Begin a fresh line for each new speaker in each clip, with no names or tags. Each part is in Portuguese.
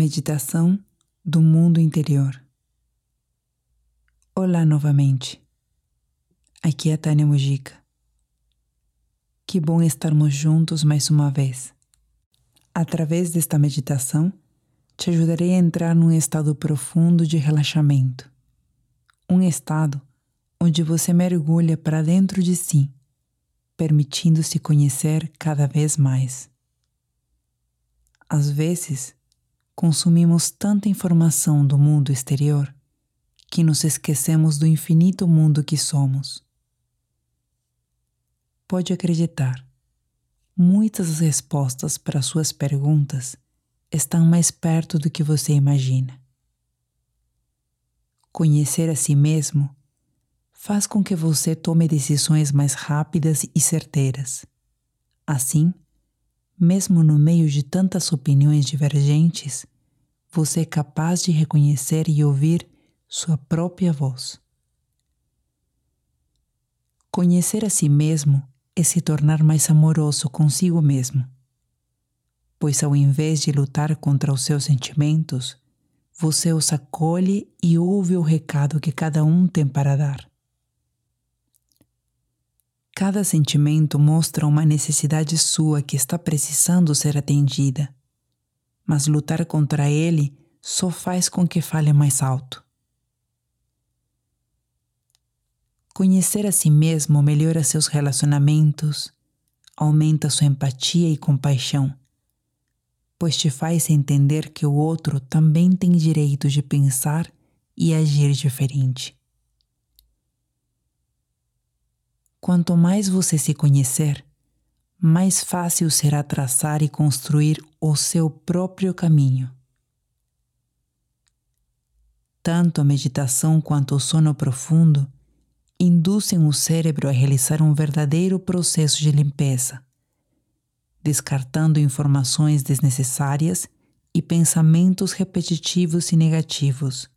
Meditação do mundo interior. Olá novamente. Aqui é Tânia Mujica. Que bom estarmos juntos mais uma vez. Através desta meditação, te ajudarei a entrar num estado profundo de relaxamento. Um estado onde você mergulha para dentro de si, permitindo se conhecer cada vez mais. Às vezes, consumimos tanta informação do mundo exterior que nos esquecemos do infinito mundo que somos. Pode acreditar, muitas respostas para suas perguntas estão mais perto do que você imagina. Conhecer a si mesmo faz com que você tome decisões mais rápidas e certeiras. Assim, mesmo no meio de tantas opiniões divergentes, você é capaz de reconhecer e ouvir sua própria voz. Conhecer a si mesmo é se tornar mais amoroso consigo mesmo, pois ao invés de lutar contra os seus sentimentos, você os acolhe e ouve o recado que cada um tem para dar. Cada sentimento mostra uma necessidade sua que está precisando ser atendida, mas lutar contra ele só faz com que fale mais alto. Conhecer a si mesmo melhora seus relacionamentos, aumenta sua empatia e compaixão, pois te faz entender que o outro também tem direito de pensar e agir diferente. Quanto mais você se conhecer, mais fácil será traçar e construir o seu próprio caminho. Tanto a meditação quanto o sono profundo induzem o cérebro a realizar um verdadeiro processo de limpeza, descartando informações desnecessárias e pensamentos repetitivos e negativos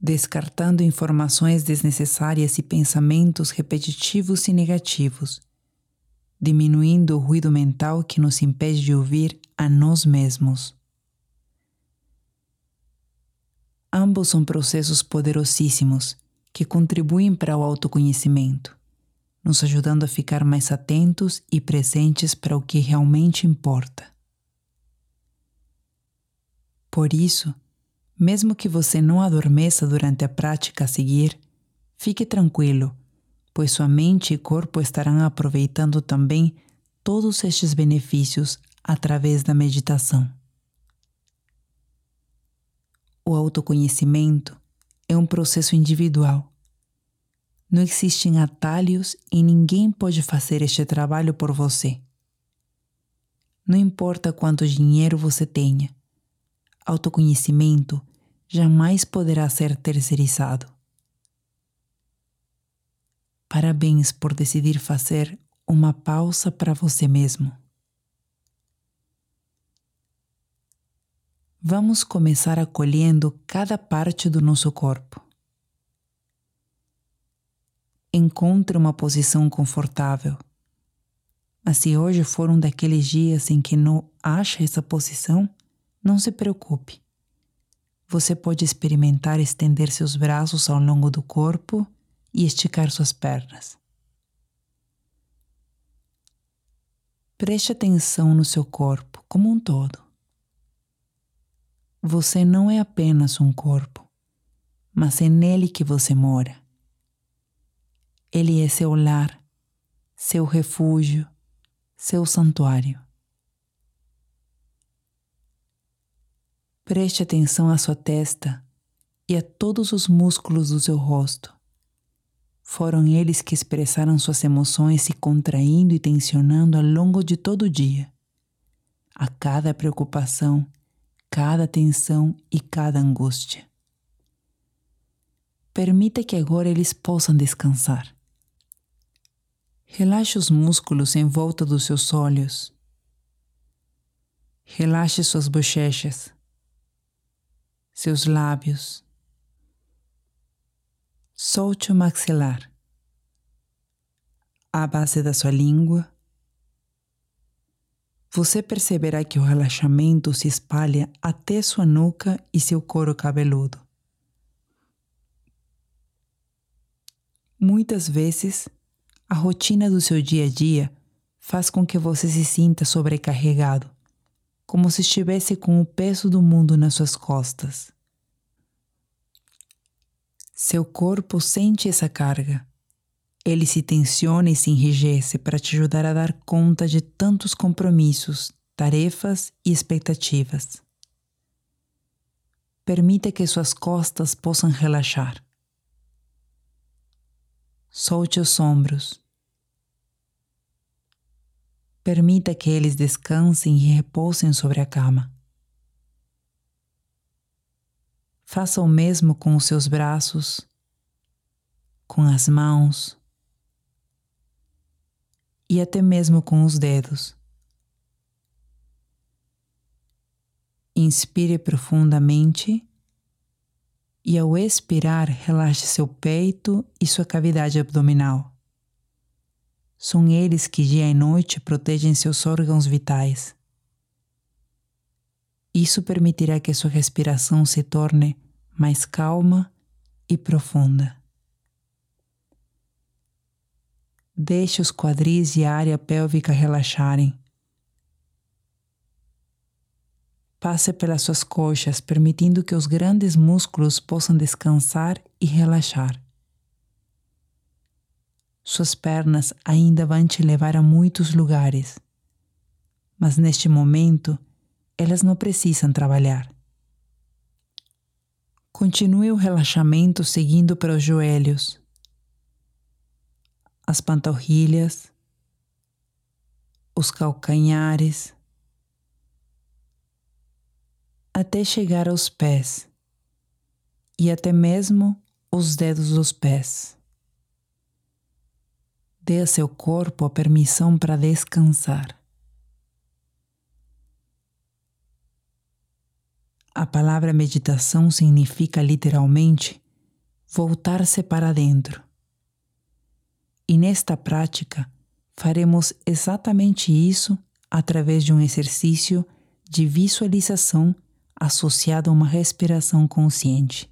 descartando informações desnecessárias e pensamentos repetitivos e negativos, diminuindo o ruído mental que nos impede de ouvir a nós mesmos. Ambos são processos poderosíssimos que contribuem para o autoconhecimento, nos ajudando a ficar mais atentos e presentes para o que realmente importa. Por isso, mesmo que você não adormeça durante a prática a seguir, fique tranquilo, pois sua mente e corpo estarão aproveitando também todos estes benefícios através da meditação. O autoconhecimento é um processo individual. Não existem atalhos e ninguém pode fazer este trabalho por você. Não importa quanto dinheiro você tenha, autoconhecimento jamais poderá ser terceirizado. Parabéns por decidir fazer uma pausa para você mesmo. Vamos começar acolhendo cada parte do nosso corpo. Encontre uma posição confortável. Mas se hoje for um daqueles dias em que não acha essa posição, não se preocupe. Você pode experimentar estender seus braços ao longo do corpo e esticar suas pernas. Preste atenção no seu corpo como um todo. Você não é apenas um corpo, mas é nele que você mora. Ele é seu lar, seu refúgio, seu santuário. Preste atenção à sua testa e a todos os músculos do seu rosto. Foram eles que expressaram suas emoções se contraindo e tensionando ao longo de todo o dia. A cada preocupação, cada tensão e cada angústia. Permita que agora eles possam descansar. Relaxe os músculos em volta dos seus olhos. Relaxe suas bochechas seus lábios. Solte o maxilar, a base da sua língua. você perceberá que o relaxamento se espalha até sua nuca e seu couro cabeludo. Muitas vezes, a rotina do seu dia a dia faz com que você se sinta sobrecarregado, como se estivesse com o peso do mundo nas suas costas. Seu corpo sente essa carga ele se tensiona e se enrijece para te ajudar a dar conta de tantos compromissos, tarefas e expectativas. Permita que suas costas possam relaxar. Solte os ombros. Permita que eles descansem e repousem sobre a cama. Faça o mesmo com os seus braços, com as mãos, e até mesmo com os dedos. Inspire profundamente e, ao expirar, relaxe seu peito e sua cavidade abdominal. São eles que dia e noite protegem seus órgãos vitais. Isso permitirá que sua respiração se torne mais calma e profunda. Deixe os quadris e a área pélvica relaxarem. Passe pelas suas coxas, permitindo que os grandes músculos possam descansar e relaxar. Suas pernas ainda vão te levar a muitos lugares, mas neste momento elas não precisam trabalhar. Continue o relaxamento seguindo para os joelhos as panturrilhas, os calcanhares, até chegar aos pés e até mesmo os dedos dos pés. Dê a seu corpo a permissão para descansar. A palavra meditação significa literalmente voltar-se para dentro. E nesta prática, faremos exatamente isso através de um exercício de visualização associado a uma respiração consciente.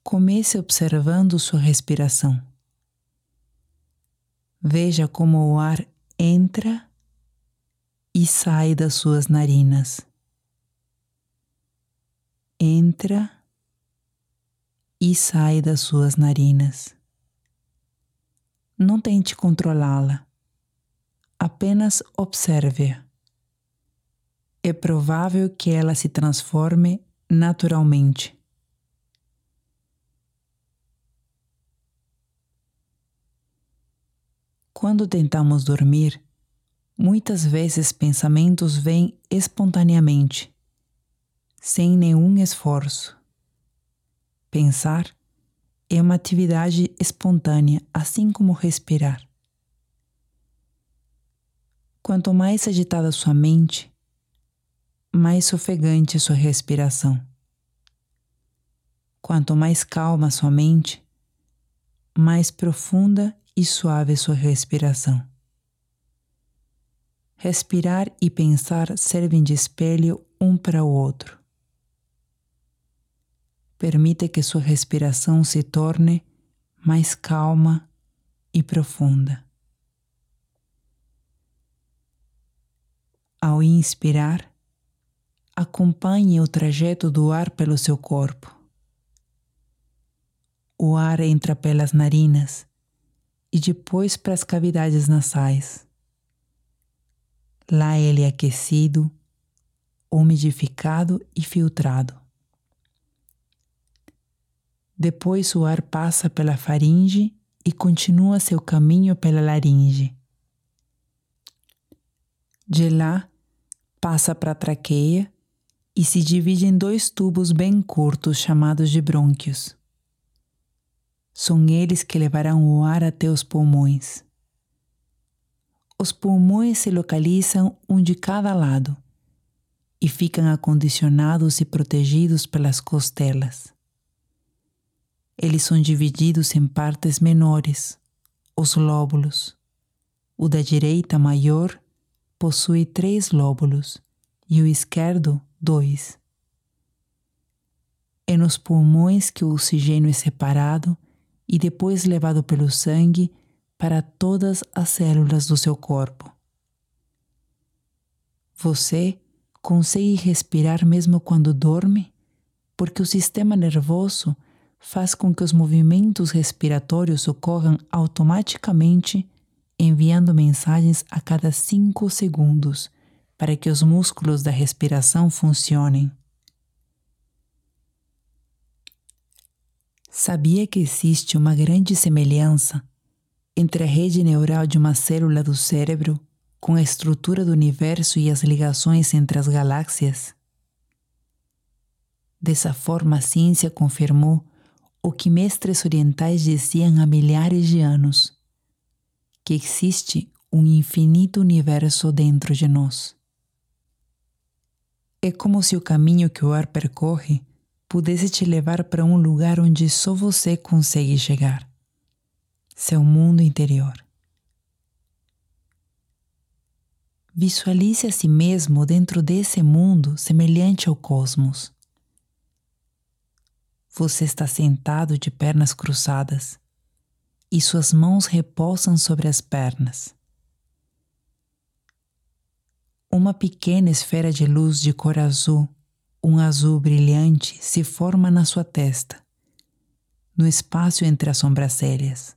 Comece observando sua respiração. Veja como o ar entra e sai das suas narinas. Entra e sai das suas narinas. Não tente controlá-la, apenas observe-a. É provável que ela se transforme naturalmente. Quando tentamos dormir, muitas vezes pensamentos vêm espontaneamente, sem nenhum esforço. Pensar é uma atividade espontânea, assim como respirar. Quanto mais agitada sua mente, mais ofegante sua respiração. Quanto mais calma sua mente, mais profunda e suave sua respiração. Respirar e pensar servem de espelho um para o outro. Permite que sua respiração se torne mais calma e profunda. Ao inspirar, acompanhe o trajeto do ar pelo seu corpo. O ar entra pelas narinas e depois para as cavidades nasais. Lá ele é aquecido, umidificado e filtrado. Depois o ar passa pela faringe e continua seu caminho pela laringe. De lá, passa para a traqueia e se divide em dois tubos bem curtos chamados de brônquios. São eles que levarão o ar até os pulmões. Os pulmões se localizam um de cada lado e ficam acondicionados e protegidos pelas costelas. Eles são divididos em partes menores, os lóbulos, o da direita maior, possui três lóbulos e o esquerdo, dois. É nos pulmões que o oxigênio é separado e depois levado pelo sangue para todas as células do seu corpo. Você consegue respirar mesmo quando dorme? Porque o sistema nervoso faz com que os movimentos respiratórios ocorram automaticamente, enviando mensagens a cada cinco segundos para que os músculos da respiração funcionem. Sabia que existe uma grande semelhança entre a rede neural de uma célula do cérebro com a estrutura do universo e as ligações entre as galáxias? Dessa forma, a ciência confirmou o que mestres orientais diziam há milhares de anos: que existe um infinito universo dentro de nós. É como se o caminho que o ar percorre pudesse te levar para um lugar onde só você consegue chegar seu mundo interior. Visualize a si mesmo dentro desse mundo semelhante ao cosmos. Você está sentado de pernas cruzadas e suas mãos repousam sobre as pernas. Uma pequena esfera de luz de cor azul um azul brilhante se forma na sua testa, no espaço entre as sobrancelhas.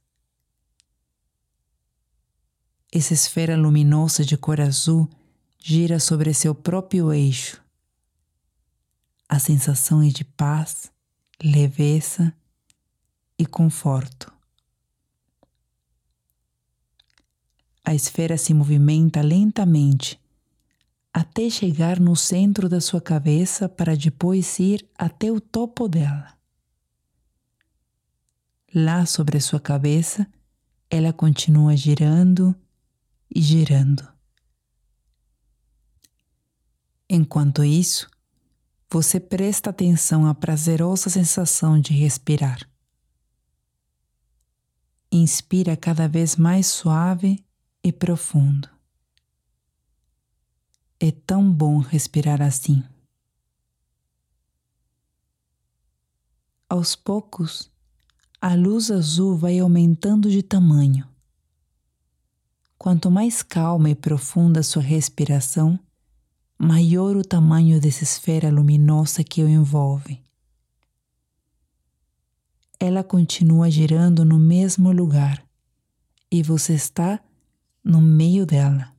Essa esfera luminosa de cor azul gira sobre seu próprio eixo. A sensação é de paz, leveza e conforto. A esfera se movimenta lentamente até chegar no centro da sua cabeça para depois ir até o topo dela. Lá sobre sua cabeça, ela continua girando e girando. Enquanto isso, você presta atenção à prazerosa sensação de respirar. Inspira cada vez mais suave e profundo. É tão bom respirar assim. Aos poucos, a luz azul vai aumentando de tamanho. Quanto mais calma e profunda sua respiração, maior o tamanho dessa esfera luminosa que o envolve. Ela continua girando no mesmo lugar e você está no meio dela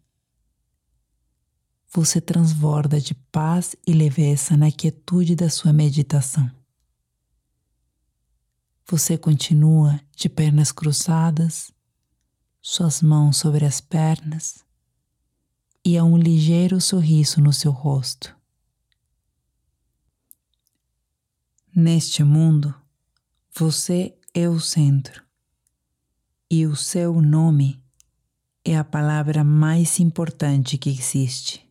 você transborda de paz e leveza na quietude da sua meditação. Você continua de pernas cruzadas, suas mãos sobre as pernas e há um ligeiro sorriso no seu rosto. Neste mundo, você é o centro e o seu nome é a palavra mais importante que existe.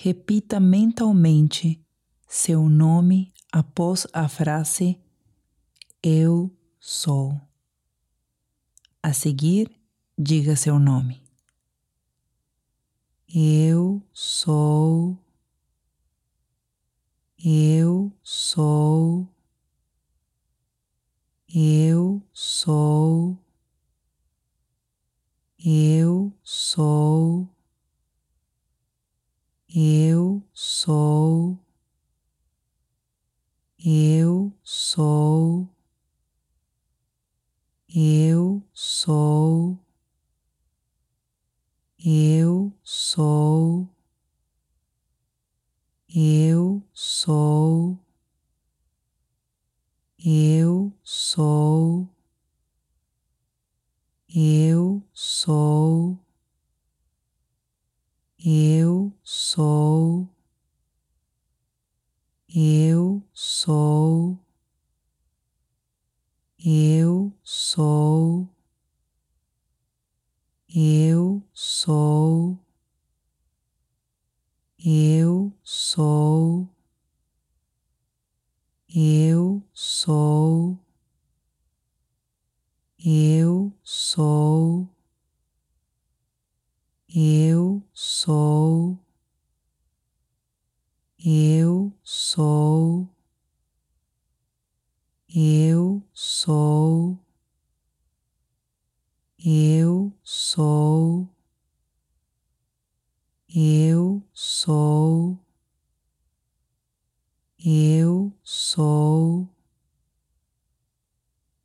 repita mentalmente seu nome após a frase Eu sou. A seguir, diga seu nome. Eu sou. Eu sou. Eu sou. Eu sou. Eu sou, eu sou, eu sou, eu sou, eu sou, eu sou, eu sou, eu sou, eu sou, eu sou, eu sou,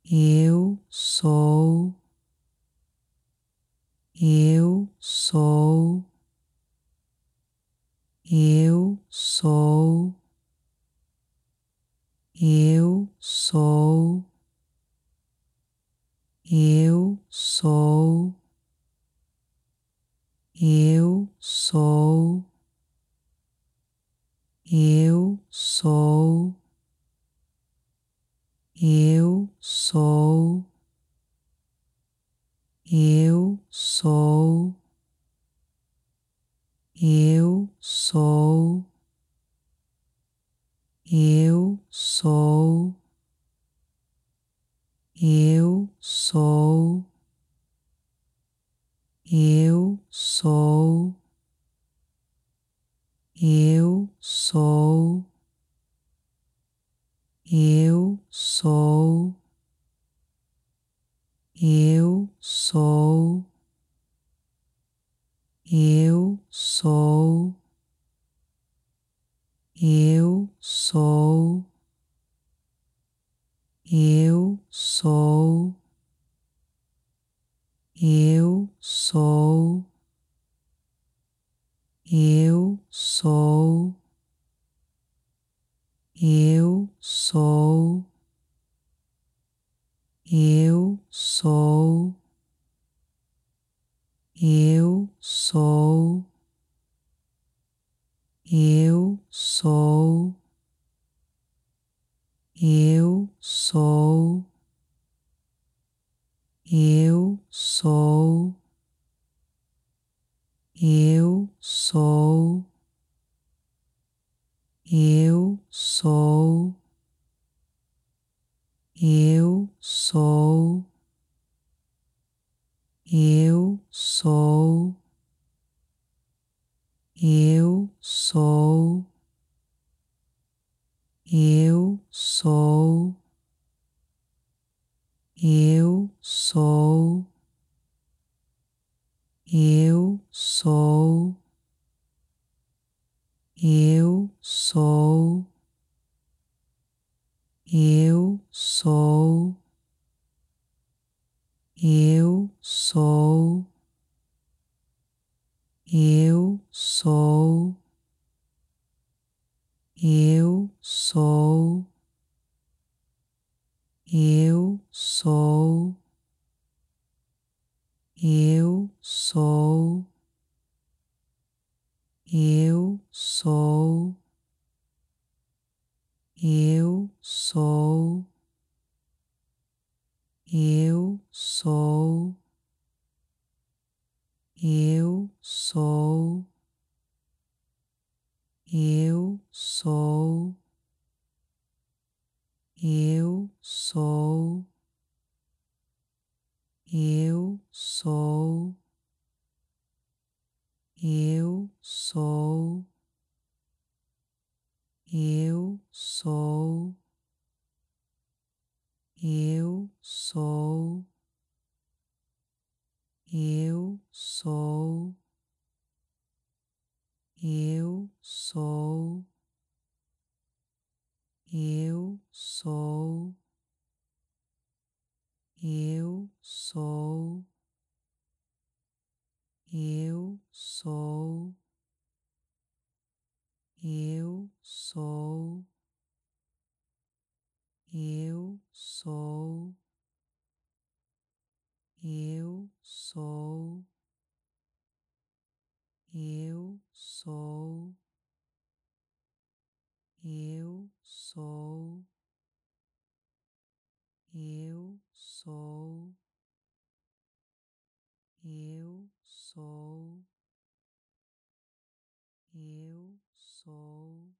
eu sou eu sou, eu sou, eu sou, eu sou, eu sou, eu sou, eu sou eu sou, eu sou, eu sou, eu sou, eu sou, eu sou, eu sou eu sou, eu sou, eu sou, eu sou, eu sou, eu sou, eu sou eu sou, eu sou, eu sou, eu sou, eu sou, eu sou, eu sou eu sou, eu sou, eu sou, eu sou, eu sou, eu sou, eu sou eu så eu sou, eu sou eu sou, eu sou, eu sou, eu sou, eu sou.